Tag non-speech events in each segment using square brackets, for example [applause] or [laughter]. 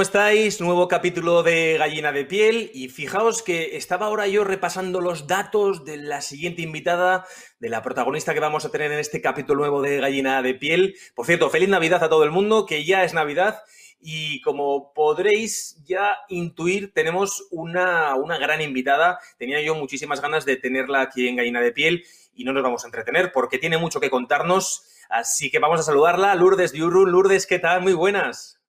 ¿cómo estáis? Nuevo capítulo de Gallina de Piel y fijaos que estaba ahora yo repasando los datos de la siguiente invitada, de la protagonista que vamos a tener en este capítulo nuevo de Gallina de Piel. Por cierto, feliz Navidad a todo el mundo, que ya es Navidad y como podréis ya intuir, tenemos una, una gran invitada. Tenía yo muchísimas ganas de tenerla aquí en Gallina de Piel y no nos vamos a entretener porque tiene mucho que contarnos. Así que vamos a saludarla. Lourdes Diurrun. Lourdes, ¿qué tal? Muy buenas.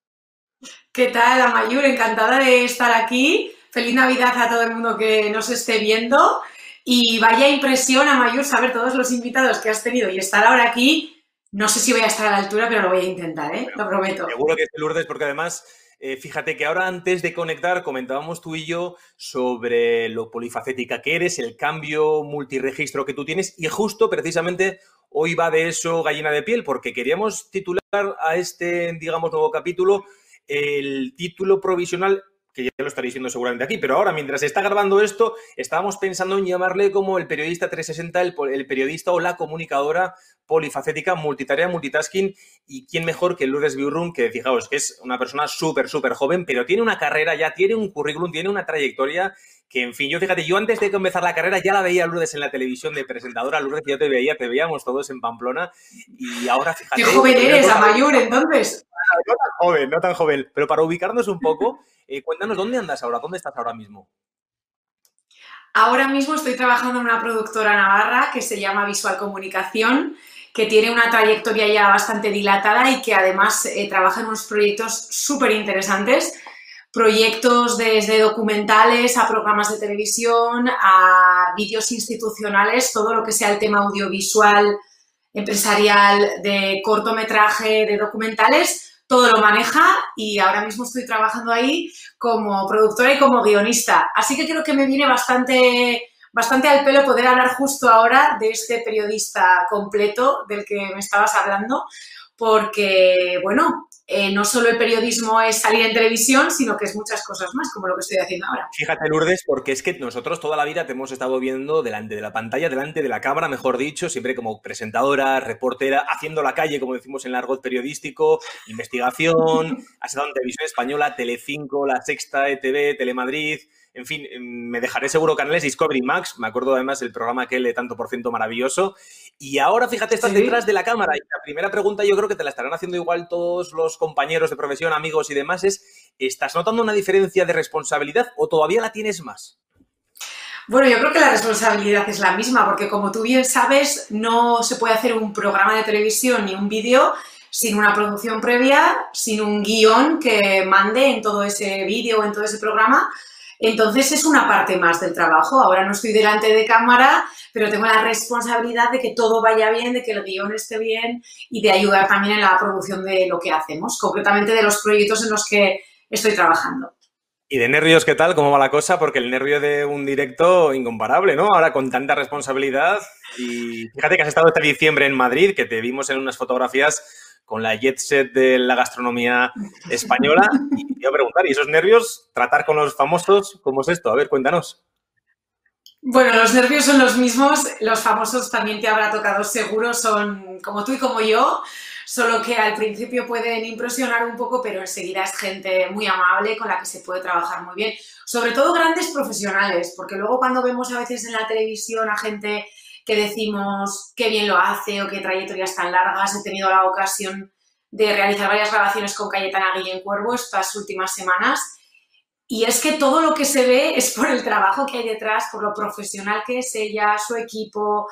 ¿Qué tal, Amayur? Encantada de estar aquí. Feliz Navidad a todo el mundo que nos esté viendo. Y vaya impresión, Amayur, saber todos los invitados que has tenido y estar ahora aquí. No sé si voy a estar a la altura, pero lo voy a intentar, ¿eh? lo prometo. Seguro que es Lourdes, porque además eh, fíjate que ahora antes de conectar comentábamos tú y yo sobre lo polifacética que eres, el cambio multiregistro que tú tienes y justo precisamente hoy va de eso gallina de piel porque queríamos titular a este, digamos, nuevo capítulo el título provisional que ya lo estaréis diciendo seguramente aquí, pero ahora, mientras se está grabando esto, estábamos pensando en llamarle como el periodista 360, el, periodista o la comunicadora polifacética, multitarea, multitasking, y quién mejor que Lourdes Biurrun, que fijaos que es una persona súper, súper joven, pero tiene una carrera ya, tiene un currículum, tiene una trayectoria que, en fin, yo fíjate, yo antes de empezar la carrera ya la veía Lourdes en la televisión de presentadora, Lourdes, yo te veía, te veíamos todos en Pamplona, y ahora fíjate... ¡Qué joven eres, Amayur, entonces! [laughs] No tan joven, no tan joven, pero para ubicarnos un poco... Eh, cuéntanos, ¿dónde andas ahora? ¿Dónde estás ahora mismo? Ahora mismo estoy trabajando en una productora navarra que se llama Visual Comunicación, que tiene una trayectoria ya bastante dilatada y que además eh, trabaja en unos proyectos súper interesantes. Proyectos desde documentales a programas de televisión, a vídeos institucionales, todo lo que sea el tema audiovisual, empresarial, de cortometraje, de documentales, todo lo maneja y ahora mismo estoy trabajando ahí como productora y como guionista. Así que creo que me viene bastante, bastante al pelo poder hablar justo ahora de este periodista completo del que me estabas hablando, porque, bueno, eh, no solo el periodismo es salir en televisión, sino que es muchas cosas más, como lo que estoy haciendo ahora. Fíjate, Lourdes, porque es que nosotros toda la vida te hemos estado viendo delante de la pantalla, delante de la cámara, mejor dicho, siempre como presentadora, reportera, haciendo la calle, como decimos en el argot periodístico, investigación, [laughs] has estado en televisión española, Telecinco, La Sexta, ETV, Telemadrid, en fin, me dejaré seguro canales Discovery Max, me acuerdo además del programa aquel de tanto por ciento maravilloso. Y ahora, fíjate, estás detrás de la cámara. Y la primera pregunta yo creo que te la estarán haciendo igual todos los compañeros de profesión, amigos y demás, es, ¿estás notando una diferencia de responsabilidad o todavía la tienes más? Bueno, yo creo que la responsabilidad es la misma, porque como tú bien sabes, no se puede hacer un programa de televisión ni un vídeo sin una producción previa, sin un guion que mande en todo ese vídeo o en todo ese programa entonces es una parte más del trabajo. Ahora no estoy delante de cámara, pero tengo la responsabilidad de que todo vaya bien, de que el guion esté bien y de ayudar también en la producción de lo que hacemos, concretamente de los proyectos en los que estoy trabajando. ¿Y de nervios qué tal? ¿Cómo va la cosa? Porque el nervio de un directo incomparable, ¿no? Ahora con tanta responsabilidad. Y fíjate que has estado este diciembre en Madrid, que te vimos en unas fotografías con la jet set de la gastronomía española. [laughs] Y te iba a preguntar, ¿y esos nervios? ¿Tratar con los famosos? ¿Cómo es esto? A ver, cuéntanos. Bueno, los nervios son los mismos, los famosos también te habrá tocado seguro, son como tú y como yo, solo que al principio pueden impresionar un poco, pero enseguida es gente muy amable con la que se puede trabajar muy bien, sobre todo grandes profesionales, porque luego cuando vemos a veces en la televisión a gente que decimos qué bien lo hace o qué trayectorias tan largas. He tenido la ocasión de realizar varias grabaciones con Cayetana Guillén Cuervo estas últimas semanas. Y es que todo lo que se ve es por el trabajo que hay detrás, por lo profesional que es ella, su equipo,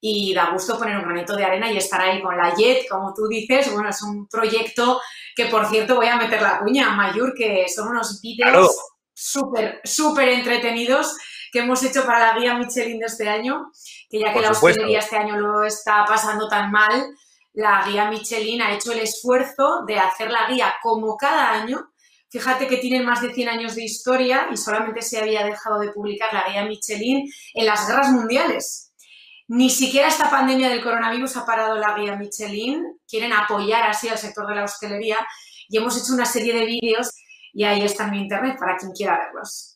y da gusto poner un granito de arena y estar ahí con la JET, como tú dices. Bueno, es un proyecto que, por cierto, voy a meter la cuña, Mayur, que son unos vídeos súper, súper entretenidos que hemos hecho para la guía Michelin de este año, que ya que la hostelería este año lo está pasando tan mal, la guía Michelin ha hecho el esfuerzo de hacer la guía como cada año. Fíjate que tienen más de 100 años de historia y solamente se había dejado de publicar la guía Michelin en las guerras mundiales. Ni siquiera esta pandemia del coronavirus ha parado la guía Michelin. Quieren apoyar así al sector de la hostelería y hemos hecho una serie de vídeos y ahí está en mi internet para quien quiera verlos.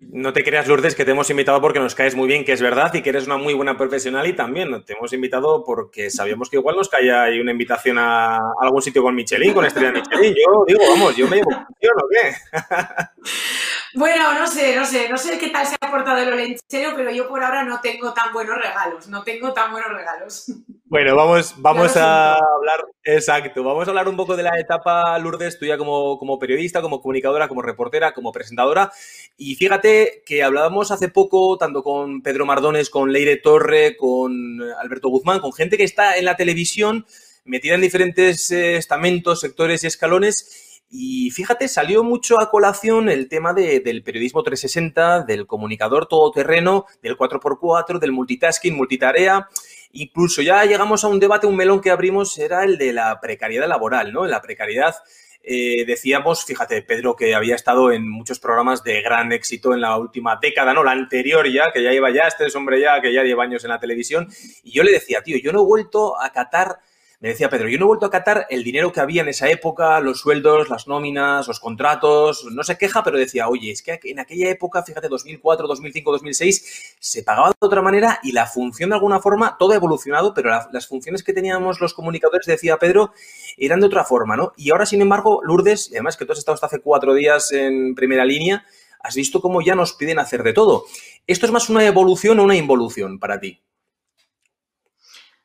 No te creas, Lourdes, que te hemos invitado porque nos caes muy bien, que es verdad, y que eres una muy buena profesional y también te hemos invitado porque sabíamos que igual nos caía ahí una invitación a algún sitio con Michelin, con estrella Michelin. Yo digo, vamos, yo me llevo o qué. [laughs] Bueno, no sé, no sé, no sé qué tal se ha portado el olenchero, pero yo por ahora no tengo tan buenos regalos, no tengo tan buenos regalos. Bueno, vamos, vamos a hablar, exacto, vamos a hablar un poco de la etapa, Lourdes, tuya como, como periodista, como comunicadora, como reportera, como presentadora. Y fíjate que hablábamos hace poco, tanto con Pedro Mardones, con Leire Torre, con Alberto Guzmán, con gente que está en la televisión, metida en diferentes eh, estamentos, sectores y escalones y fíjate, salió mucho a colación el tema del periodismo 360, del comunicador todoterreno, del 4x4, del multitasking, multitarea. Incluso ya llegamos a un debate, un melón que abrimos, era el de la precariedad laboral, ¿no? La precariedad, eh, decíamos, fíjate, Pedro, que había estado en muchos programas de gran éxito en la última década, ¿no? La anterior ya, que ya iba ya, este es hombre ya, que ya lleva años en la televisión. Y yo le decía, tío, yo no he vuelto a catar me decía Pedro, yo no he vuelto a catar el dinero que había en esa época, los sueldos, las nóminas, los contratos, no se queja, pero decía, oye, es que en aquella época, fíjate, 2004, 2005, 2006, se pagaba de otra manera y la función de alguna forma, todo ha evolucionado, pero las funciones que teníamos los comunicadores, decía Pedro, eran de otra forma, ¿no? Y ahora, sin embargo, Lourdes, y además que tú has estado hasta hace cuatro días en primera línea, has visto cómo ya nos piden hacer de todo. ¿Esto es más una evolución o una involución para ti?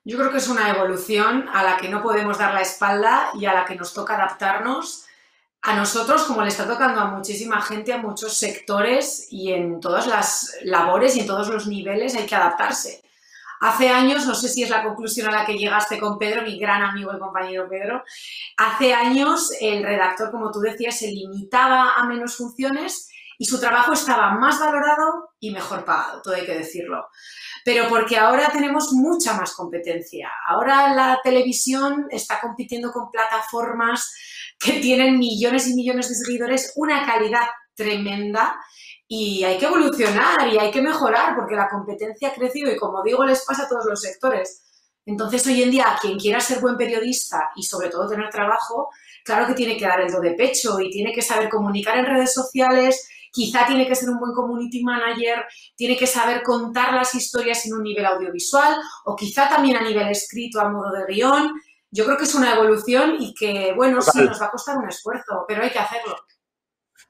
Yo creo que es una evolución a la que no podemos dar la espalda y a la que nos toca adaptarnos a nosotros, como le está tocando a muchísima gente, a muchos sectores y en todas las labores y en todos los niveles hay que adaptarse. Hace años, no sé si es la conclusión a la que llegaste con Pedro, mi gran amigo y compañero Pedro, hace años el redactor, como tú decías, se limitaba a menos funciones y su trabajo estaba más valorado y mejor pagado, todo hay que decirlo pero porque ahora tenemos mucha más competencia. Ahora la televisión está compitiendo con plataformas que tienen millones y millones de seguidores, una calidad tremenda y hay que evolucionar y hay que mejorar porque la competencia ha crecido y como digo les pasa a todos los sectores. Entonces hoy en día quien quiera ser buen periodista y sobre todo tener trabajo, claro que tiene que dar el do de pecho y tiene que saber comunicar en redes sociales, quizá tiene que ser un buen community manager, tiene que saber contar las historias en un nivel audiovisual o quizá también a nivel escrito a modo de guion. Yo creo que es una evolución y que, bueno, sí, nos va a costar un esfuerzo, pero hay que hacerlo.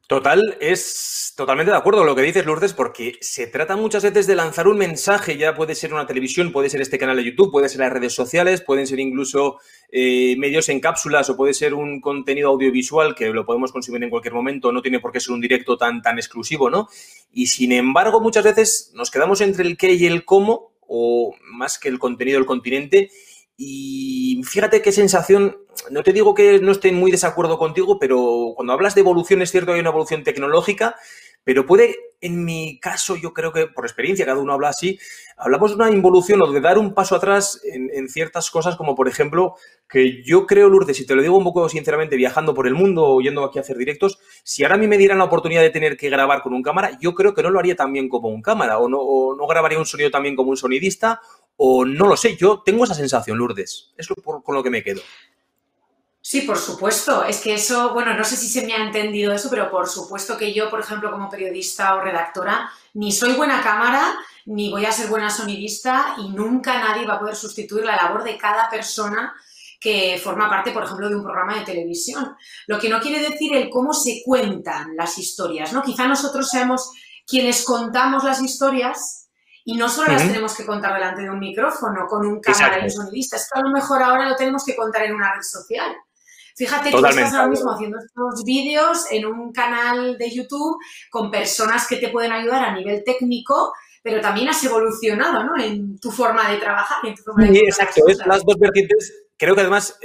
Total, es totalmente de acuerdo con lo que dices, Lourdes, porque se trata muchas veces de lanzar un mensaje, ya puede ser una televisión, puede ser este canal de YouTube, puede ser las redes sociales, pueden ser incluso eh, medios en cápsulas o puede ser un contenido audiovisual que lo podemos consumir en cualquier momento, no tiene por qué ser un directo tan, tan exclusivo, ¿no? Y sin embargo, muchas veces nos quedamos entre el qué y el cómo, o más que el contenido del continente, y fíjate qué sensación, no te digo que no esté muy desacuerdo contigo, pero cuando hablas de evolución es cierto que hay una evolución tecnológica, pero puede, en mi caso, yo creo que por experiencia, cada uno habla así, hablamos de una involución o de dar un paso atrás en, ciertas cosas, como por ejemplo, que yo creo, Lourdes, y te lo digo un poco sinceramente, viajando por el mundo o yendo aquí a hacer directos, si ahora a mí me dieran la oportunidad de tener que grabar con un cámara, yo creo que no lo haría tan bien como un cámara, o no, grabaría un sonido también como un sonidista, o no lo sé, yo tengo esa sensación, Lourdes, es con lo que me quedo. Sí, por supuesto. Es que eso, bueno, no sé si se me ha entendido eso, pero por supuesto que yo, por ejemplo, como periodista o redactora, ni soy buena cámara, ni voy a ser buena sonidista y nunca nadie va a poder sustituir la labor de cada persona que forma parte, por ejemplo, de un programa de televisión. Lo que no quiere decir el cómo se cuentan las historias, ¿no? Quizá nosotros seamos quienes contamos las historias y no solo las tenemos que contar delante de un micrófono, con un cámara y un sonidista, es que a lo mejor ahora lo tenemos que contar en una red social. Fíjate que estás ahora mismo haciendo estos vídeos en un canal de YouTube con personas que te pueden ayudar a nivel técnico, pero también has evolucionado ¿no? en tu forma de trabajar. En tu forma sí, exacto. Es las dos vertientes creo que además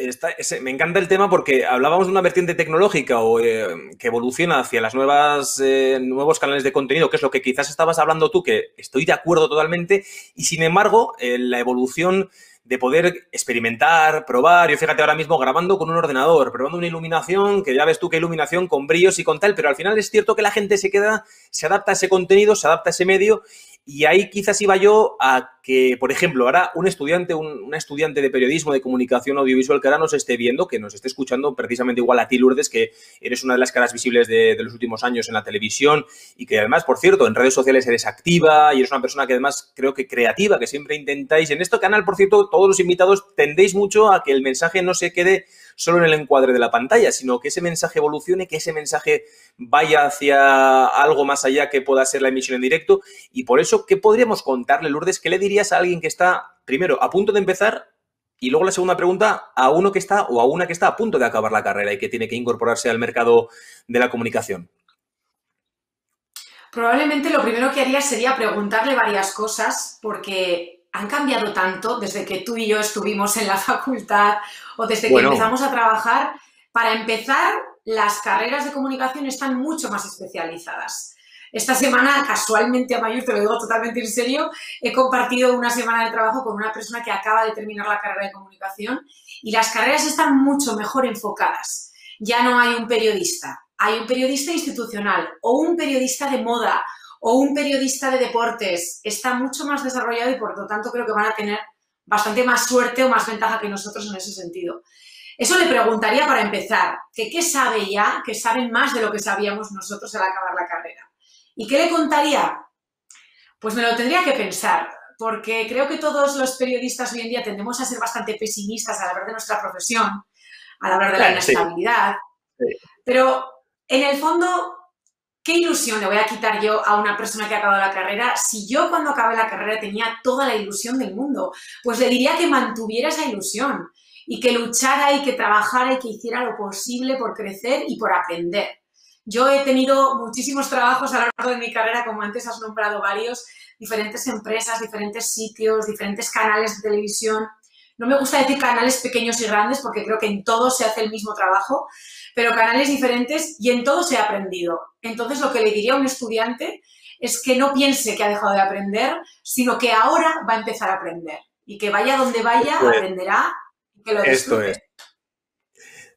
me encanta el tema porque hablábamos de una vertiente tecnológica o eh, que evoluciona hacia las nuevas eh, nuevos canales de contenido, que es lo que quizás estabas hablando tú, que estoy de acuerdo totalmente, y sin embargo, eh, la evolución de poder experimentar, probar. Yo fíjate ahora mismo grabando con un ordenador, probando una iluminación, que ya ves tú qué iluminación con brillos y con tal, pero al final es cierto que la gente se queda, se adapta a ese contenido, se adapta a ese medio Y ahí quizás iba yo a que, por ejemplo, ahora un estudiante, un, una estudiante de periodismo, de comunicación audiovisual que ahora nos esté viendo, que nos esté escuchando precisamente igual a ti, Lourdes, que eres una de las caras visibles de, de los últimos años en la televisión y que además, por cierto, en redes sociales eres activa y eres una persona que además creo que creativa, que siempre intentáis. En este canal, por cierto, todos los invitados tendéis mucho a que el mensaje no se quede solo en el encuadre de la pantalla, sino que ese mensaje evolucione, que ese mensaje vaya hacia algo más allá que pueda ser la emisión en directo. Y por eso, ¿qué podríamos contarle, Lourdes? ¿Qué le dirías a alguien que está, primero, a punto de empezar? Y luego la segunda pregunta, a uno que está o a una que está a punto de acabar la carrera y que tiene que incorporarse al mercado de la comunicación. Probablemente lo primero que haría sería preguntarle varias cosas, porque han cambiado tanto desde que tú y yo estuvimos en la facultad o desde que bueno. empezamos a trabajar. Para empezar, las carreras de comunicación están mucho más especializadas. Esta semana, casualmente, a Mayur, te lo digo totalmente en serio, he compartido una semana de trabajo con una persona que acaba de terminar la carrera de comunicación y las carreras están mucho mejor enfocadas. Ya no hay un periodista, hay un periodista institucional o un periodista de moda o un periodista de deportes. Está mucho más desarrollado y por lo tanto creo que van a tener bastante más suerte o más ventaja que nosotros en ese sentido. Eso le preguntaría para empezar, que qué sabe ya, que saben más de lo que sabíamos nosotros al acabar la carrera. ¿Y qué le contaría? Pues me lo tendría que pensar, porque creo que todos los periodistas hoy en día tendemos a ser bastante pesimistas al hablar de nuestra profesión, al hablar de la inestabilidad. Sí. Sí. Pero en el fondo, ¿qué ilusión le voy a quitar yo a una persona que ha acabado la carrera si yo cuando acabé la carrera tenía toda la ilusión del mundo? Pues le diría que mantuviera esa ilusión y que luchara y que trabajara y que hiciera lo posible por crecer y por aprender. Yo he tenido muchísimos trabajos a lo largo de mi carrera, como antes has nombrado varios, diferentes empresas, diferentes sitios, diferentes canales de televisión. No me gusta decir canales pequeños y grandes porque creo que en todos se hace el mismo trabajo, pero canales diferentes y en todo se ha aprendido. Entonces, lo que le diría a un estudiante es que no piense que ha dejado de aprender, sino que ahora va a empezar a aprender y que vaya donde vaya, pues, aprenderá y que lo disfrute. Esto es.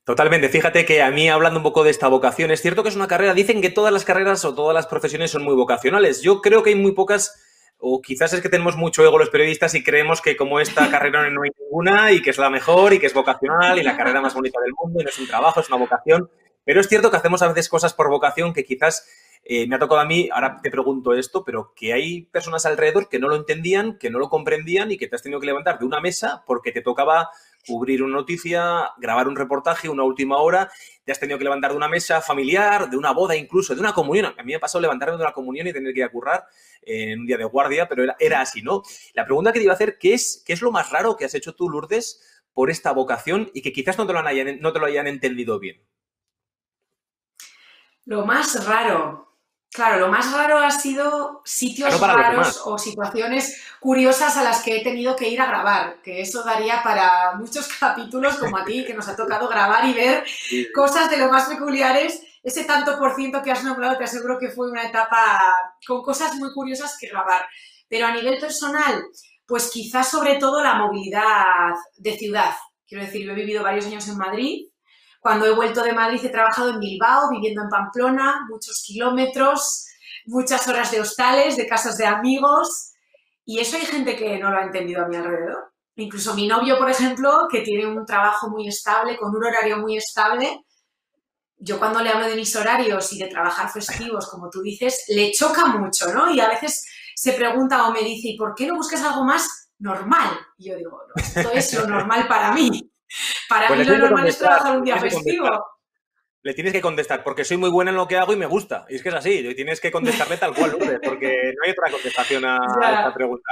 Totalmente. Fíjate que a mí, hablando un poco de esta vocación, es cierto que es una carrera, dicen que todas las carreras o todas las profesiones son muy vocacionales. Yo creo que hay muy pocas, o quizás es que tenemos mucho ego los periodistas y creemos que como esta [laughs] carrera no hay ninguna y que es la mejor y que es vocacional y la carrera más bonita del mundo y no es un trabajo, es una vocación. Pero es cierto que hacemos a veces cosas por vocación que quizás eh, me ha tocado a mí, ahora te pregunto esto, pero que hay personas alrededor que no lo entendían, que no lo comprendían y que te has tenido que levantar de una mesa porque te tocaba cubrir una noticia, grabar un reportaje, una última hora, te has tenido que levantar de una mesa familiar, de una boda incluso, de una comunión. A mí me pasado levantarme de una comunión y tener que ir a currar en un día de guardia, pero era, así, ¿no? La pregunta que te iba a hacer, ¿qué es, ¿qué es lo más raro que has hecho tú, Lourdes, por esta vocación y que quizás no te lo hayan entendido bien? Lo más raro. Claro, lo más raro ha sido sitios claro raros o situaciones curiosas a las que he tenido que ir a grabar, que eso daría para muchos [laughs] capítulos como a ti, que nos ha tocado grabar y ver cosas de lo más peculiares. Ese tanto por ciento que has nombrado te aseguro que fue una etapa con cosas muy curiosas que grabar. Pero a nivel personal, pues quizás sobre todo la movilidad de ciudad. Quiero decir, yo he vivido varios años en Madrid, cuando he vuelto de Madrid he trabajado en Bilbao, viviendo en Pamplona, muchos kilómetros, muchas horas de hostales, de casas de amigos. Y eso hay gente que no lo ha entendido a mi alrededor. Incluso mi novio, por ejemplo, que tiene un trabajo muy estable, con un horario muy estable, yo cuando le hablo de mis horarios y de trabajar festivos, como tú dices, le choca mucho, ¿no? Y a veces se pregunta o me dice, ¿y por qué no buscas algo más normal? Y yo digo, no, esto es lo normal para mí. Para pues mí lo normal es trabajar un día festivo. Le tienes que contestar, porque soy muy buena en lo que hago y me gusta. Y es que es así, y tienes que contestarle tal cual, Lourdes, porque no hay otra contestación a, [laughs] esta pregunta.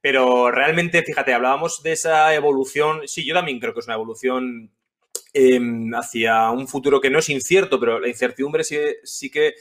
Pero realmente, fíjate, hablábamos de esa evolución. Sí, yo también creo que es una evolución eh, hacia un futuro que no es incierto, pero la incertidumbre sí, sí que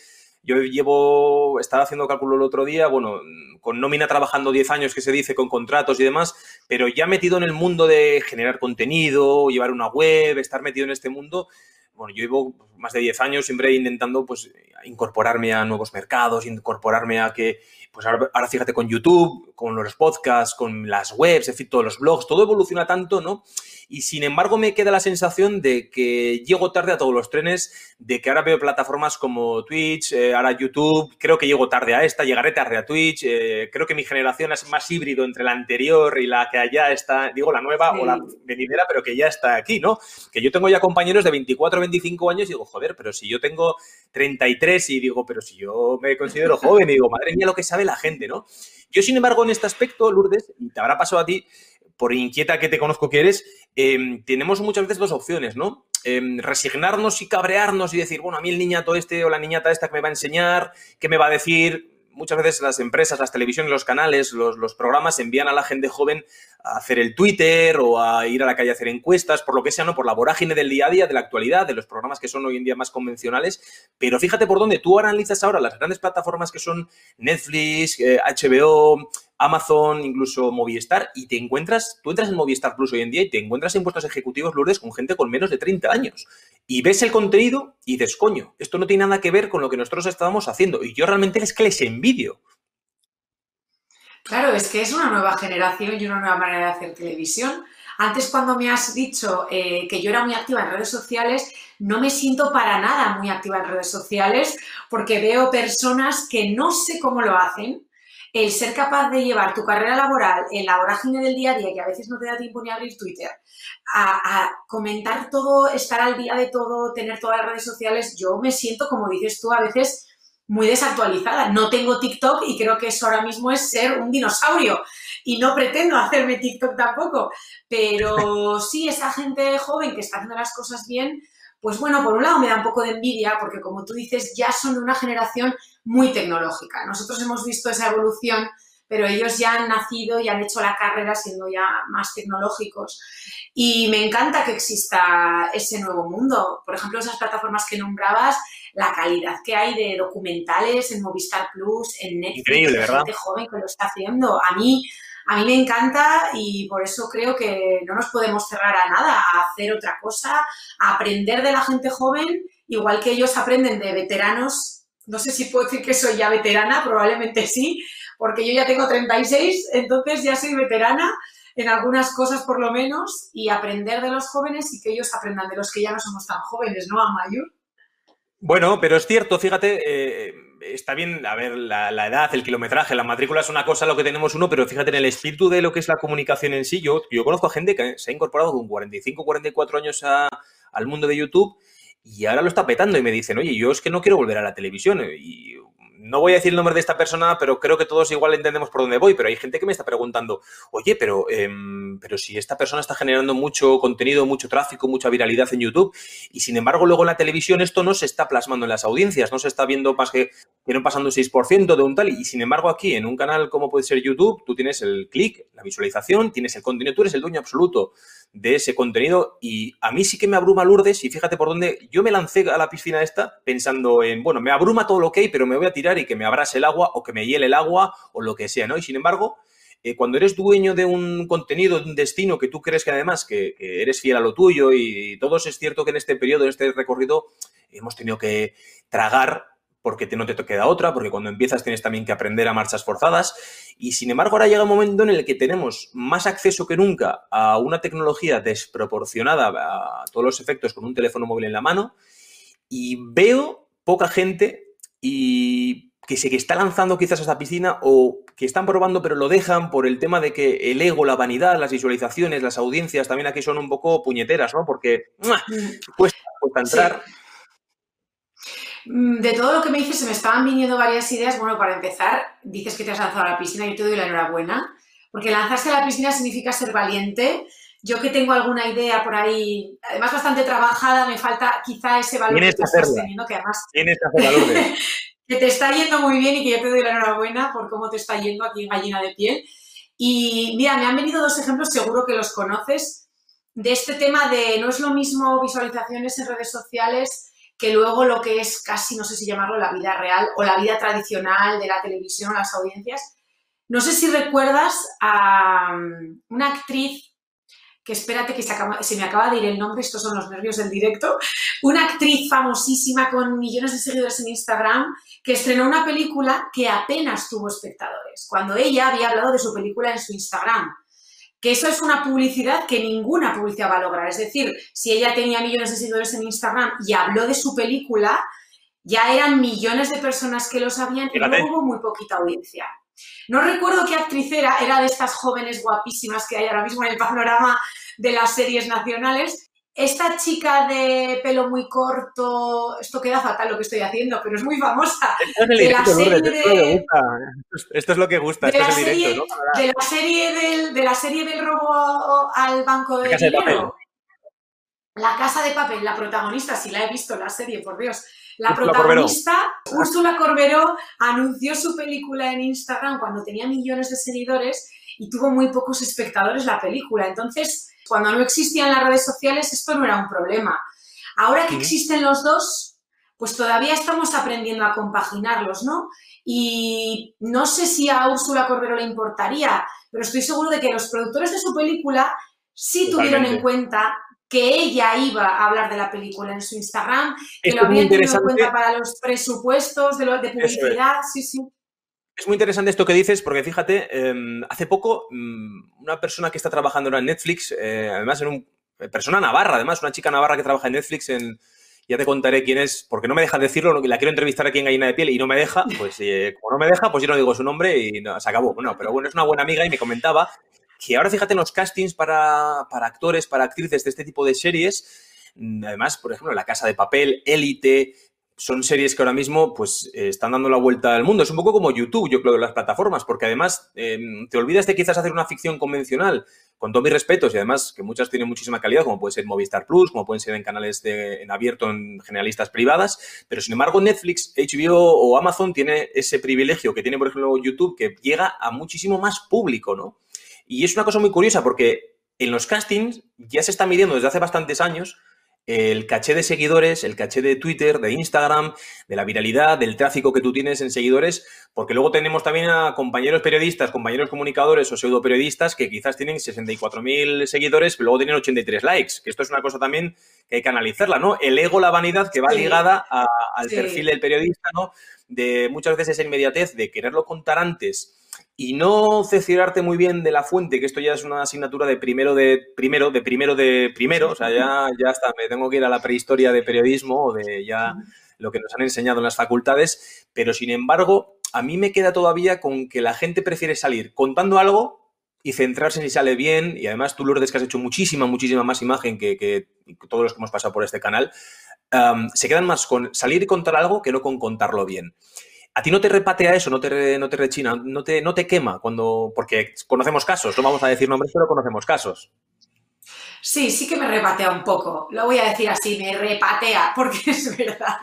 yo llevo, estaba haciendo cálculo el otro día, bueno, con nómina trabajando 10 años, que se dice, con contratos y demás, pero ya metido en el mundo de generar contenido, llevar una web, estar metido en este mundo, bueno, yo llevo más de 10 años siempre intentando pues incorporarme a nuevos mercados, incorporarme a que, pues ahora, ahora, fíjate con YouTube, con los podcasts, con las webs, en fin, todos los blogs, todo evoluciona tanto, ¿no? y sin embargo me queda la sensación de que llego tarde a todos los trenes, de que ahora veo plataformas como Twitch, eh, ahora YouTube, creo que llego tarde a esta, llegaré tarde a Twitch, eh, creo que mi generación es más híbrido entre la anterior y la que allá está, digo la nueva o la venidera, pero que ya está aquí, ¿no? Que yo tengo ya compañeros de 24 o 25 años y digo, joder, pero si yo tengo 33 y digo, pero si yo me considero joven y digo, madre mía lo que sabe la gente, ¿no? Yo, sin embargo, en este aspecto, Lourdes, y te habrá pasado a ti, por inquieta que te conozco que eres, em, tenemos muchas veces dos opciones, ¿no? Em, resignarnos y cabrearnos y decir, bueno, a mí el niñato este o la niñata esta que me va a enseñar, ¿qué me va a decir? Muchas veces las empresas, las televisiones, los canales, los, los, programas envían a la gente joven a hacer el Twitter o a ir a la calle a hacer encuestas, por lo que sea, ¿no? Por la vorágine del día a día, de la actualidad, de los programas que son hoy en día más convencionales. Pero fíjate por dónde tú analizas ahora las grandes plataformas que son Netflix, eh, HBO, Amazon, incluso Movistar, y te encuentras, tú entras en Movistar Plus hoy en día y te encuentras en puestos ejecutivos, Lourdes, con gente con menos de 30 años. Y ves el contenido y dices, coño, esto no tiene nada que ver con lo que nosotros estábamos haciendo. Y yo realmente es que les envidio. Claro, es que es una nueva generación y una nueva manera de hacer televisión. Antes cuando me has dicho eh, que yo era muy activa en redes sociales, no me siento para nada muy activa en redes sociales porque veo personas que no sé cómo lo hacen, el ser capaz de llevar tu carrera laboral en la vorágine del día a día, que a veces no te da tiempo ni abrir Twitter, a, comentar todo, estar al día de todo, tener todas las redes sociales, yo me siento, como dices tú, a veces muy desactualizada. No tengo TikTok y creo que eso ahora mismo es ser un dinosaurio. Y no pretendo hacerme TikTok tampoco. Pero sí, esa gente joven que está haciendo las cosas bien, pues bueno, por un lado me da un poco de envidia porque como tú dices, ya son de una generación muy tecnológica. Nosotros hemos visto esa evolución, pero ellos ya han nacido y han hecho la carrera siendo ya más tecnológicos. Y me encanta que exista ese nuevo mundo. Por ejemplo, esas plataformas que nombrabas, la calidad que hay de documentales en Movistar Plus, en Netflix, Increíble, ¿verdad? gente joven que lo está haciendo. A mí a mí me encanta y por eso creo que no nos podemos cerrar a nada, a hacer otra cosa, a aprender de la gente joven, igual que ellos aprenden de veteranos. No sé si puedo decir que soy ya veterana, probablemente sí, porque yo ya tengo 36, entonces ya soy veterana en algunas cosas por lo menos y aprender de los jóvenes y que ellos aprendan de los que ya no somos tan jóvenes, ¿no, mayor. Bueno, pero es cierto, fíjate, eh, está bien, a ver, la, edad, el kilometraje, la matrícula es una cosa lo que tenemos uno, pero fíjate en el espíritu de lo que es la comunicación en sí. Yo, yo conozco a gente que se ha incorporado con 45, 44 años al mundo de YouTube y ahora lo está petando y me dicen, oye, yo es que no quiero volver a la televisión. Y no voy a decir el nombre de esta persona, pero creo que todos igual entendemos por dónde voy, pero hay gente que me está preguntando, oye, pero, em, pero si esta persona está generando mucho contenido, mucho tráfico, mucha viralidad en YouTube, y sin embargo luego en la televisión esto no se está plasmando en las audiencias, no se está viendo que pasando un 6% de un tal, y sin embargo aquí en un canal como puede ser YouTube, tú tienes el clic, la visualización, tienes el contenido, tú eres el dueño absoluto de ese contenido y a mí sí que me abruma Lourdes y fíjate por dónde yo me lancé a la piscina esta pensando en, bueno, me abruma todo lo que hay, pero me voy a tirar y que me abrase el agua o que me hiele el agua o lo que sea, ¿no? Y sin embargo, eh, cuando eres dueño de un contenido, de un destino que tú crees que además que, eres fiel a lo tuyo y todo es cierto que en este periodo, en este recorrido, hemos tenido que tragar porque no te queda otra, porque cuando empiezas tienes también que aprender a marchas forzadas. Y sin embargo, ahora llega un momento en el que tenemos más acceso que nunca a una tecnología desproporcionada a todos los efectos con un teléfono móvil en la mano y veo poca gente y que se que está lanzando quizás a esta piscina o que están probando pero lo dejan por el tema de que el ego, la vanidad, las visualizaciones, las audiencias también aquí son un poco puñeteras, ¿no? Porque mm. cuesta, entrar. Mm, de todo lo que me dices, se me estaban viniendo varias ideas. Bueno, para empezar, dices que te has lanzado a la piscina, yo te doy la enhorabuena, porque lanzarse a la piscina significa ser valiente. Yo que tengo alguna idea por ahí, además bastante trabajada, me falta quizá ese valor que estás teniendo, que además... Tienes que valor [laughs] que te está yendo muy bien y que yo te doy la enhorabuena por cómo te está yendo aquí en Gallina de Piel. Y mira, me han venido dos ejemplos, seguro que los conoces, de este tema de no es lo mismo visualizaciones en redes sociales que luego lo que es casi, no sé si llamarlo la vida real o la vida tradicional de la televisión las audiencias. No sé si recuerdas a um, una actriz, que espérate que se, me acaba de ir el nombre, estos son los nervios del directo, una actriz famosísima con millones de seguidores en Instagram que estrenó una película que apenas tuvo espectadores, cuando ella había hablado de su película en su Instagram. Que eso es una publicidad que ninguna publicidad va a lograr. Es decir, si ella tenía millones de seguidores en Instagram y habló de su película, ya eran millones de personas que lo sabían y luego hubo muy poquita audiencia. No recuerdo qué actriz era, era de estas jóvenes guapísimas que hay ahora mismo en el panorama de las series nacionales, esta chica de pelo muy corto, esto queda fatal lo que estoy haciendo, pero es muy famosa. Esto es lo que gusta, de la serie, ¿no? De la serie del, de la serie del robo al banco de dinero. La casa de papel, la protagonista, si la he visto la serie, por Dios. La protagonista, Úrsula Corberó, anunció su película en Instagram cuando tenía millones de seguidores y tuvo muy pocos espectadores la película. Entonces, cuando no existían las redes sociales, esto no era un problema. Ahora que existen los dos, pues todavía estamos aprendiendo a compaginarlos, ¿no? Y no sé si a Úrsula Corbero le importaría, pero estoy seguro de que los productores de su película sí tuvieron en cuenta que ella iba a hablar de la película en su Instagram, que lo habían tenido en cuenta para los presupuestos de, de publicidad, sí, sí. Es muy interesante esto que dices porque fíjate, em, hace poco mm, una persona que está trabajando ahora en Netflix, eh, además en un eh, persona navarra, además una chica navarra que trabaja en Netflix, en, ya te contaré quién es, porque no me deja decirlo, la quiero entrevistar aquí en Gallina de Piel y no me deja, [laughs] pues eh, como no me deja, pues yo no digo su nombre y se acabó. Bueno, pero bueno, es una buena amiga y me comentaba que ahora fíjate en los castings para, para actores, para actrices de este tipo de series, mm, además, por ejemplo, La Casa de Papel, Élite, son series que ahora mismo pues eh, están dando la vuelta al mundo. Es un poco como YouTube, yo creo, de las plataformas, porque además em, te olvidas de quizás hacer una ficción convencional, con todos mis respetos, y además que muchas tienen muchísima calidad, como puede ser Movistar Plus, como pueden ser en canales de, en abierto, en generalistas privadas, pero sin embargo Netflix, HBO o Amazon tiene ese privilegio que tiene, por ejemplo, YouTube, que llega a muchísimo más público, ¿no? Y es una cosa muy curiosa porque en los castings ya se está midiendo desde hace bastantes años el caché de seguidores, el caché de Twitter, de Instagram, de la viralidad, del tráfico que tú tienes en seguidores, porque luego tenemos también a compañeros periodistas, compañeros comunicadores o pseudo periodistas que quizás tienen 64.000 seguidores, pero luego tienen 83 likes, que esto es una cosa también que hay que analizarla, ¿no? El ego, la vanidad que va ligada al perfil del periodista, ¿no? De muchas veces esa inmediatez de quererlo contar antes y no cerciorarte muy bien de la fuente, que esto ya es una asignatura de primero de primero, de primero de primero, o sea, ya, ya está, me tengo que ir a la prehistoria de periodismo o de ya lo que nos han enseñado en las facultades, pero sin embargo, a mí me queda todavía con que la gente prefiere salir contando algo y centrarse en si sale bien, y además tú, Lourdes, que has hecho muchísima, muchísima más imagen que, todos los que hemos pasado por este canal, se quedan más con salir y contar algo que no con contarlo bien. ¿A ti no te repatea eso, no te, no te rechina, no te, no te quema cuando. Porque conocemos casos, no vamos a decir nombres, pero conocemos casos. Sí, sí que me repatea un poco. Lo voy a decir así, me repatea, [laughs] porque es verdad.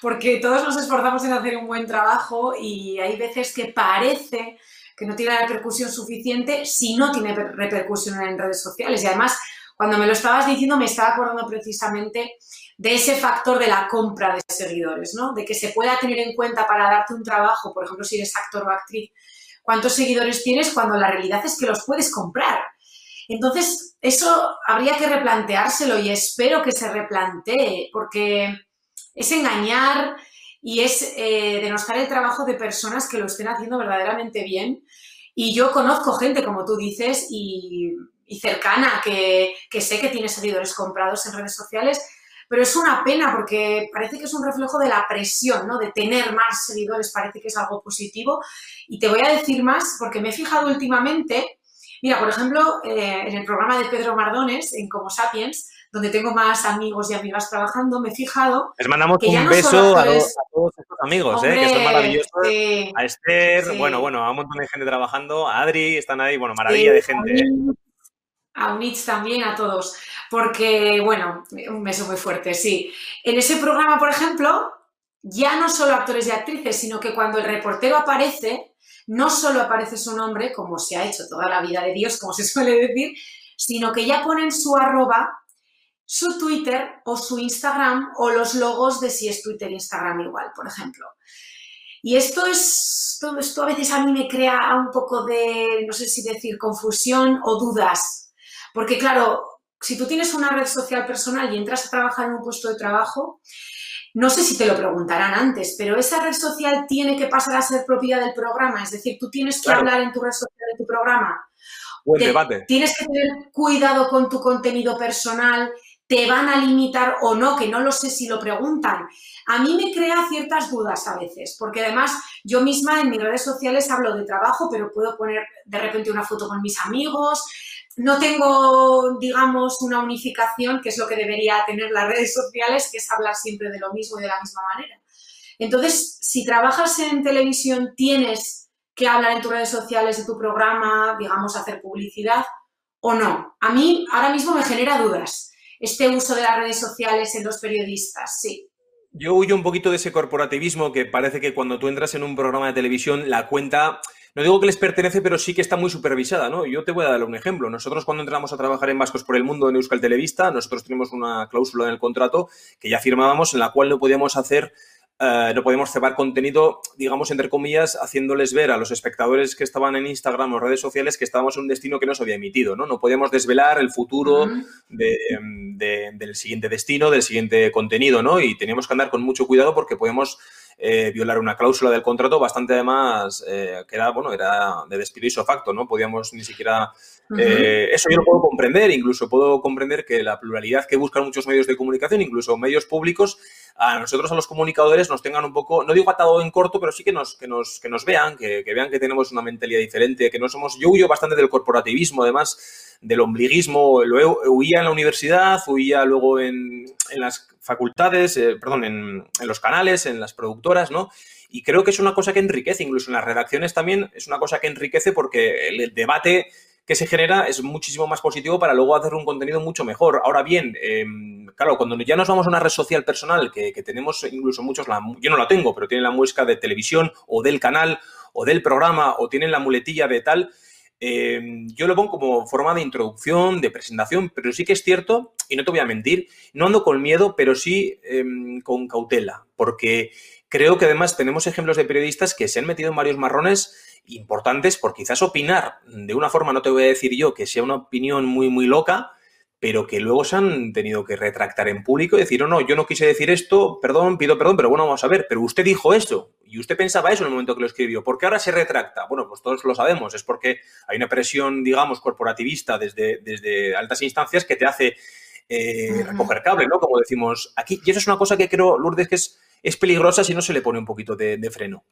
Porque todos nos esforzamos en hacer un buen trabajo y hay veces que parece que no tiene la repercusión suficiente si no tiene repercusión en redes sociales. Y además, cuando me lo estabas diciendo, me estaba acordando precisamente de ese factor de la compra de seguidores, ¿no? De que se pueda tener en cuenta para darte un trabajo, por ejemplo, si eres actor o actriz, cuántos seguidores tienes cuando la realidad es que los puedes comprar. Entonces, eso habría que replanteárselo y espero que se replantee, porque es engañar y es eh, denostar el trabajo de personas que lo estén haciendo verdaderamente bien. Y yo conozco gente, como tú dices, y, cercana, que, que sé que tiene seguidores comprados en redes sociales pero es una pena porque parece que es un reflejo de la presión, ¿no? De tener más seguidores parece que es algo positivo. Y te voy a decir más porque me he fijado últimamente, mira, por ejemplo, eh, en el programa de Pedro Mardones, en Como Sapiens, donde tengo más amigos y amigas trabajando, me he fijado. Les mandamos un beso a, todos estos amigos, ¿eh? que son maravillosos. a Esther, bueno, bueno, a un montón de gente trabajando, a Adri, están ahí, bueno, maravilla de gente. ¿eh? A Units también, a todos. Porque, bueno, un beso muy fuerte, sí. En ese programa, por ejemplo, ya no solo actores y actrices, sino que cuando el reportero aparece, no solo aparece su nombre, como se ha hecho toda la vida de Dios, como se [laughs] suele decir, sino que ya ponen su arroba, su Twitter o su Instagram o los logos de si es Twitter e Instagram igual, por ejemplo. Y esto es, todo esto a veces a mí me crea un poco de, no sé si decir, confusión o dudas. Porque claro, si tú tienes una red social personal y entras a trabajar en un puesto de trabajo, no sé si te lo preguntarán antes, pero esa red social tiene que pasar a ser propiedad del programa. Es decir, tú tienes que hablar en tu red social de tu programa. Buen debate. Tienes que tener cuidado con tu contenido personal. ¿Te van a limitar o no? Que no lo sé si lo preguntan. A mí me crea ciertas dudas a veces, porque además yo misma en mis redes sociales hablo de trabajo, pero puedo poner de repente una foto con mis amigos, no tengo, digamos, una unificación, que es lo que debería tener las redes sociales, que es hablar siempre de lo mismo y de la misma manera. Entonces, si trabajas en televisión, tienes que hablar en tus redes sociales de tu programa, digamos, hacer publicidad o no. A mí ahora mismo me genera dudas este uso de las redes sociales en los periodistas, sí. Yo huyo un poquito de ese corporativismo que parece que cuando tú entras en un programa de televisión, la cuenta no digo que les pertenece, pero sí que está muy supervisada, ¿no? Yo te voy a dar un ejemplo. Nosotros cuando entramos a trabajar en Vascos por el Mundo en Euskal Televista, nosotros tenemos una cláusula en el contrato que ya firmábamos en la cual no podíamos hacer eh, no podemos cebar contenido, digamos, entre comillas, haciéndoles ver a los espectadores que estaban en Instagram o redes sociales que estábamos en un destino que no se había emitido, ¿no? No podíamos desvelar el futuro del siguiente destino, del siguiente contenido, ¿no? Y teníamos que andar con mucho cuidado porque podemos eh, violar una cláusula del contrato bastante además eh, que era, bueno, era de despido facto, ¿no? Podíamos ni siquiera... Eh, eso yo lo puedo comprender, incluso puedo comprender que la pluralidad que buscan muchos medios de comunicación, incluso medios públicos, a nosotros, a los comunicadores, nos tengan un poco, no digo atado en corto, pero sí que nos, que nos, que nos vean, que, vean que tenemos una mentalidad diferente, que no somos... Yo huyo bastante del corporativismo, además del ombliguismo, lo huía en la universidad, huía luego en, en las facultades, eh, perdón, en, los canales, en las productoras, ¿no? Y creo que es una cosa que enriquece, incluso en las redacciones también es una cosa que enriquece porque el debate que se genera es muchísimo más positivo para luego hacer un contenido mucho mejor. Ahora bien, em, claro, cuando ya nos vamos a una red social personal, que, tenemos incluso muchos, la, yo no la tengo, pero tienen la muesca de televisión o del canal o del programa o tienen la muletilla de tal, Em, yo lo pongo como forma de introducción, de presentación, pero sí que es cierto, y no te voy a mentir, no ando con miedo, pero sí em, con cautela, porque creo que además tenemos ejemplos de periodistas que se han metido en varios marrones importantes por quizás opinar de una forma, no te voy a decir yo que sea una opinión muy, muy loca, pero que luego se han tenido que retractar en público y decir, no, no, yo no quise decir esto, perdón, pido perdón, pero bueno, vamos a ver, pero usted dijo eso y usted pensaba eso en el momento que lo escribió. ¿Por qué ahora se retracta? Bueno, pues todos lo sabemos, es porque hay una presión, digamos, corporativista desde, desde altas instancias que te hace eh, recoger cable, ¿no? Como decimos aquí. Y eso es una cosa que creo, Lourdes, que es, es peligrosa si no se le pone un poquito de, de freno.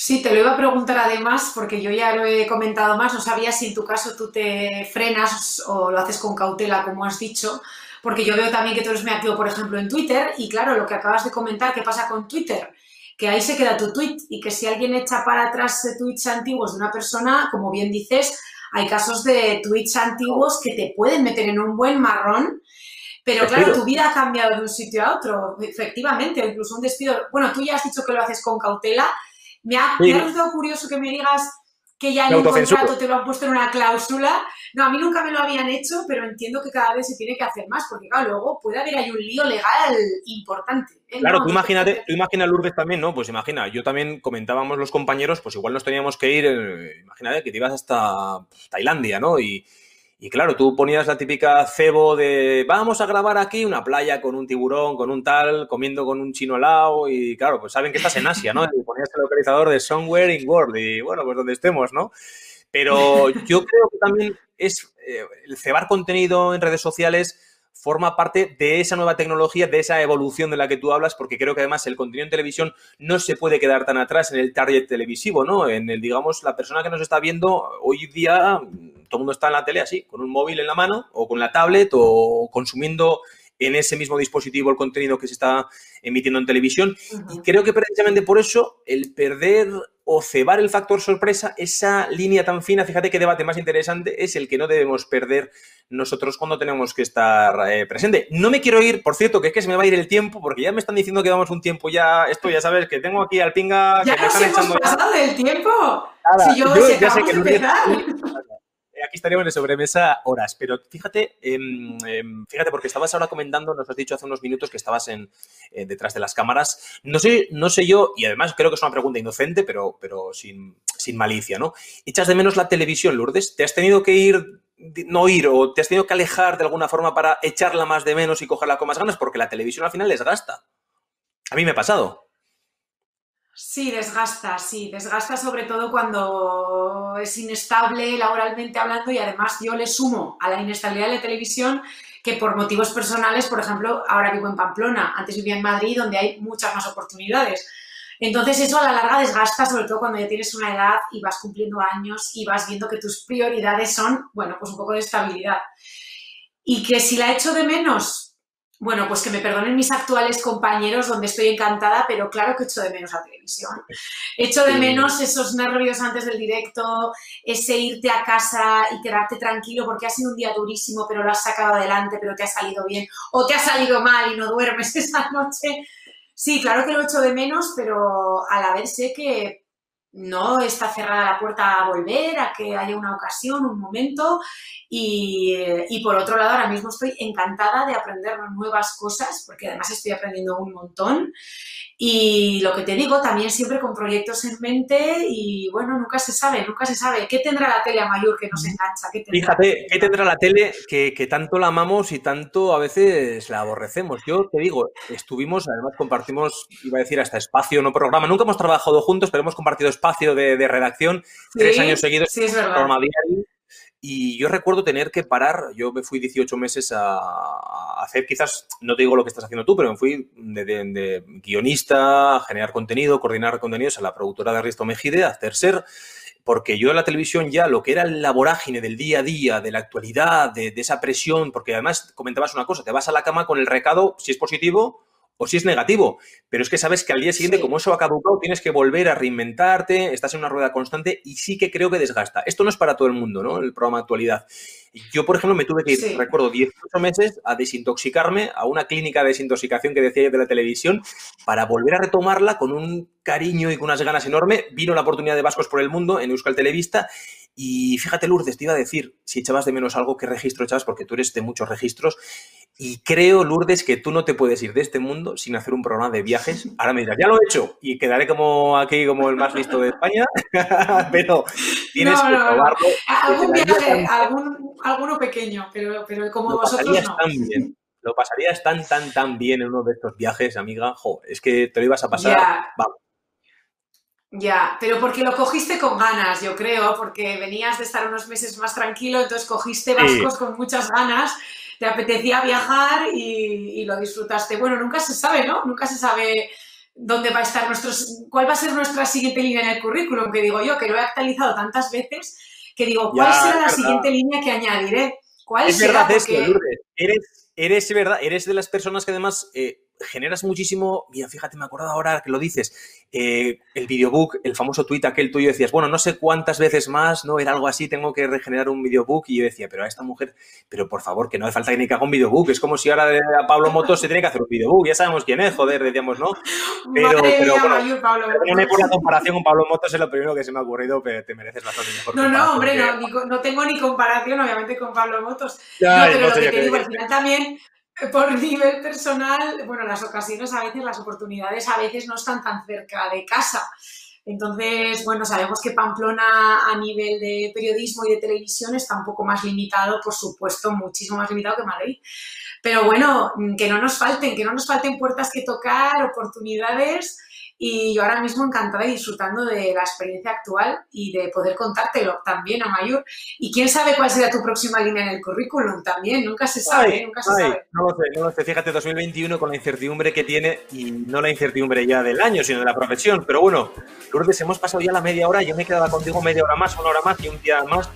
Sí, te lo iba a preguntar además, porque yo ya lo he comentado más, no sabía si en tu caso tú te frenas o lo haces con cautela, como has dicho, porque yo veo también que tú eres muy activo, por ejemplo, en Twitter, y claro, lo que acabas de comentar, ¿qué pasa con Twitter? Que ahí se queda tu tweet y que si alguien echa para atrás tweets antiguos de una persona, como bien dices, hay casos de tweets antiguos que te pueden meter en un buen marrón pero claro, tu vida ha cambiado de un sitio a otro, efectivamente, o incluso un despido. Bueno, tú ya has dicho que lo haces con cautela, me ha, resultado curioso que me digas que ya en un contrato te lo han puesto en una cláusula. No, a mí nunca me lo habían hecho, pero entiendo que cada vez se tiene que hacer más, porque claro, luego puede haber ahí un lío legal importante. ¿eh? Claro, tú imagínate, tú imagina Lourdes también, ¿no? Pues imagina, yo también comentábamos los compañeros, pues igual nos teníamos que ir, eh, imagínate que te ibas hasta Tailandia, ¿no? Y, y claro, tú ponías la típica cebo de vamos a grabar aquí una playa con un tiburón, con un tal, comiendo con un chino al y claro, pues saben que estás en Asia, ¿no? Y ponías el localizador de Somewhere in World y bueno, pues donde estemos, ¿no? Pero yo creo que también es eh, el cebar contenido en redes sociales forma parte de esa nueva tecnología, de esa evolución de la que tú hablas, porque creo que además el contenido en televisión no se puede quedar tan atrás en el target televisivo, ¿no? En el, digamos, la persona que nos está viendo hoy día, todo el mundo está en la tele así, con un móvil en la mano o con la tablet o consumiendo en ese mismo dispositivo el contenido que se está emitiendo en televisión. Y creo que precisamente por eso el perder o cebar el factor sorpresa, esa línea tan fina, fíjate qué debate más interesante, es el que no debemos perder nosotros cuando tenemos que estar eh, presente. No me quiero ir, por cierto, que es que se me va a ir el tiempo, porque ya me están diciendo que vamos un tiempo ya, esto ya sabes, que tengo aquí al pinga... Ya que nos hemos pasado del tiempo. si yo, yo ya sé que aquí estaríamos de sobremesa horas, pero fíjate, em, em, fíjate, porque estabas ahora comentando, nos has dicho hace unos minutos que estabas en, eh, detrás de las cámaras. No sé, no sé yo, y además creo que es una pregunta inocente, pero, pero sin, sin malicia, ¿no? ¿Echas de menos la televisión, Lourdes? ¿Te has tenido que ir, no ir, o te has tenido que alejar de alguna forma para echarla más de menos y cogerla con más ganas? Porque la televisión al final les gasta. A mí me ha pasado. Sí, desgasta, sí, desgasta sobre todo cuando es inestable laboralmente hablando y además yo le sumo a la inestabilidad de la televisión que por motivos personales, por ejemplo, ahora vivo en Pamplona, antes vivía en Madrid donde hay muchas más oportunidades. Entonces eso a la larga desgasta, sobre todo cuando ya tienes una edad y vas cumpliendo años y vas viendo que tus prioridades son, bueno, pues un poco de estabilidad. Y que si la echo de menos, bueno, pues que me perdonen mis actuales compañeros donde estoy encantada, pero claro que echo de menos la televisión. Echo de menos esos nervios antes del directo, ese irte a casa y quedarte tranquilo porque ha sido un día durísimo, pero lo has sacado adelante, pero te ha salido bien, o te ha salido mal y no duermes [laughs] esa noche. Sí, claro que lo echo de menos, pero a la vez sé que no está cerrada la puerta a volver, a que haya una ocasión, un momento. Y, y, por otro lado, ahora mismo estoy encantada de aprender nuevas cosas, porque además estoy aprendiendo un montón. Y lo que te digo, también siempre con proyectos en mente y bueno, nunca se sabe, nunca se sabe. ¿Qué tendrá la tele a mayor que nos engancha? Fíjate, ¿qué tendrá la tele que, que, tanto la amamos y tanto a veces la aborrecemos? Yo te digo, estuvimos, además compartimos, iba a decir hasta espacio, no programa, nunca hemos trabajado juntos, pero hemos compartido espacio de, de redacción tres años seguidos. Sí, es verdad. Y yo recuerdo tener que parar, yo me fui 18 meses a, hacer quizás, no te digo lo que estás haciendo tú, pero me fui de, guionista, a generar contenido, coordinar contenidos a la productora de Risto Mejide, a hacer ser, porque yo en la televisión ya lo que era la vorágine del día a día, de la actualidad, de, de esa presión, porque además comentabas una cosa, te vas a la cama con el recado, si es positivo, o si es negativo. Pero es que sabes que al día siguiente, sí. como eso ha caducado, tienes que volver a reinventarte, estás en una rueda constante y sí que creo que desgasta. Esto no es para todo el mundo, ¿no? El programa de actualidad. Yo, por ejemplo, me tuve que ir, sí. recuerdo, 18 meses a desintoxicarme a una clínica de desintoxicación que decía yo de la televisión para volver a retomarla con un cariño y con unas ganas enormes. Vino la oportunidad de Vascos por el Mundo en Euskal Televista y fíjate, Lourdes, te iba a decir, si echabas de menos algo, ¿qué registro echabas? Porque tú eres de muchos registros. Y creo, Lourdes, que tú no te puedes ir de este mundo sin hacer un programa de viajes. Ahora me dirás, ya lo he hecho y quedaré como aquí como el más listo de España, [laughs] pero tienes no, no, que probarlo. Algún viaje, algún, alguno pequeño, pero, pero como lo vosotros no. Tan bien. Lo pasarías tan, tan, tan bien en uno de estos viajes, amiga. Jo, es que te lo ibas a pasar. Ya. Vamos. Ya, pero porque lo cogiste con ganas, yo creo, porque venías de estar unos meses más tranquilo, entonces cogiste vascos sí. con muchas ganas, te apetecía viajar y, y, lo disfrutaste. Bueno, nunca se sabe, ¿no? Nunca se sabe dónde va a estar nuestro, cuál va a ser nuestra siguiente línea en el currículum, que digo yo, que lo he actualizado tantas veces, que digo, ¿cuál ya, será la verdad. siguiente línea que añadiré? ¿Cuál es será? verdad porque... esto, Lourdes. Eres, eres, verdad, eres de las personas que además... Eh, generas muchísimo, mira, fíjate, me acuerdo ahora que lo dices, eh, el videobook, el famoso tweet aquel tuyo, decías, bueno, no sé cuántas veces más, ¿no? Era algo así, tengo que regenerar un videobook, y yo decía, pero a esta mujer, pero por favor, que no hace falta que ni que haga un videobook, es como si ahora a Pablo Motos se tiene que hacer un videobook, ya sabemos quién es, joder, decíamos, ¿no? [laughs] Pero, Madre pero mía, bueno, Mayor, Pablo por la [laughs] comparación con Pablo Motos es lo primero que se me ha ocurrido, pero te mereces bastante mejor. No, no, hombre, que... no, no tengo ni comparación, obviamente, con Pablo Motos. Ya, no, pero no lo que te digo, al final también por nivel personal, bueno, las ocasiones a veces, las oportunidades a veces no están tan cerca de casa. Entonces, bueno, sabemos que Pamplona a nivel de periodismo y de televisión está un poco más limitado, por supuesto, muchísimo más limitado que Madrid. Pero bueno, que no nos falten, que no nos falten puertas que tocar, oportunidades y yo ahora mismo encantada y disfrutando de la experiencia actual y de poder contártelo también a mayor. Y quién sabe cuál será tu próxima línea en el currículum también, nunca se sabe, ay, nunca se ay, sabe. No lo sé, no lo sé. Fíjate, 2021 con la incertidumbre que tiene y no la incertidumbre ya del año, sino de la profesión. Pero bueno, Lourdes, hemos pasado ya la media hora, yo me quedaba contigo media hora más, una hora más y un día más.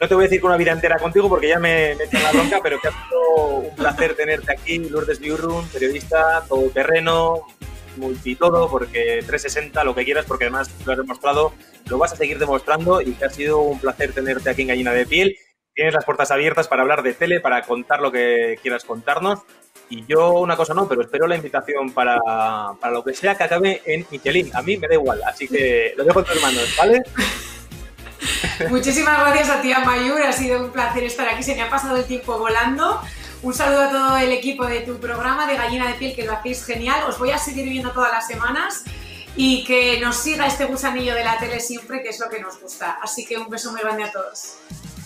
No te voy a decir que una vida entera contigo porque ya me, me echan la bronca, pero que ha sido un placer tenerte aquí, Lourdes Biurrun, periodista, todoterreno, multitodo, porque 360, lo que quieras, porque además lo has demostrado, lo vas a seguir demostrando y que ha sido un placer tenerte aquí en Gallina de Piel. Tienes las puertas abiertas para hablar de tele, para contar lo que quieras contarnos. Y yo una cosa no, pero espero la invitación para, para lo que sea que acabe en Michelin. A mí me da igual, así que lo dejo en tus manos, ¿vale? [laughs] Muchísimas gracias a ti, Mayur. Ha sido un placer estar aquí. Se me ha pasado el tiempo volando. Un saludo a todo el equipo de tu programa de Gallina de Piel, que lo hacéis genial. Os voy a seguir viendo todas las semanas y que nos siga este gusanillo de la tele siempre, que es lo que nos gusta. Así que un beso muy grande a todos.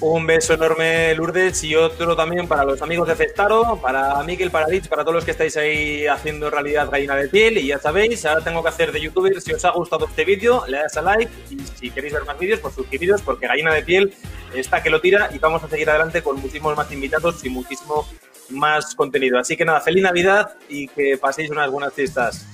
Un beso enorme, Lourdes, y otro también para los amigos de Cestaro, para Miquel, para Rich, para todos los que estáis ahí haciendo realidad gallina de piel. Y ya sabéis, ahora tengo que hacer de youtuber. Si os ha gustado este vídeo, le das a like. Y si queréis ver más vídeos, pues suscribiros, porque gallina de piel está que lo tira. Y vamos a seguir adelante con muchísimos más invitados y muchísimo más contenido. Así que nada, feliz Navidad y que paséis unas buenas fiestas.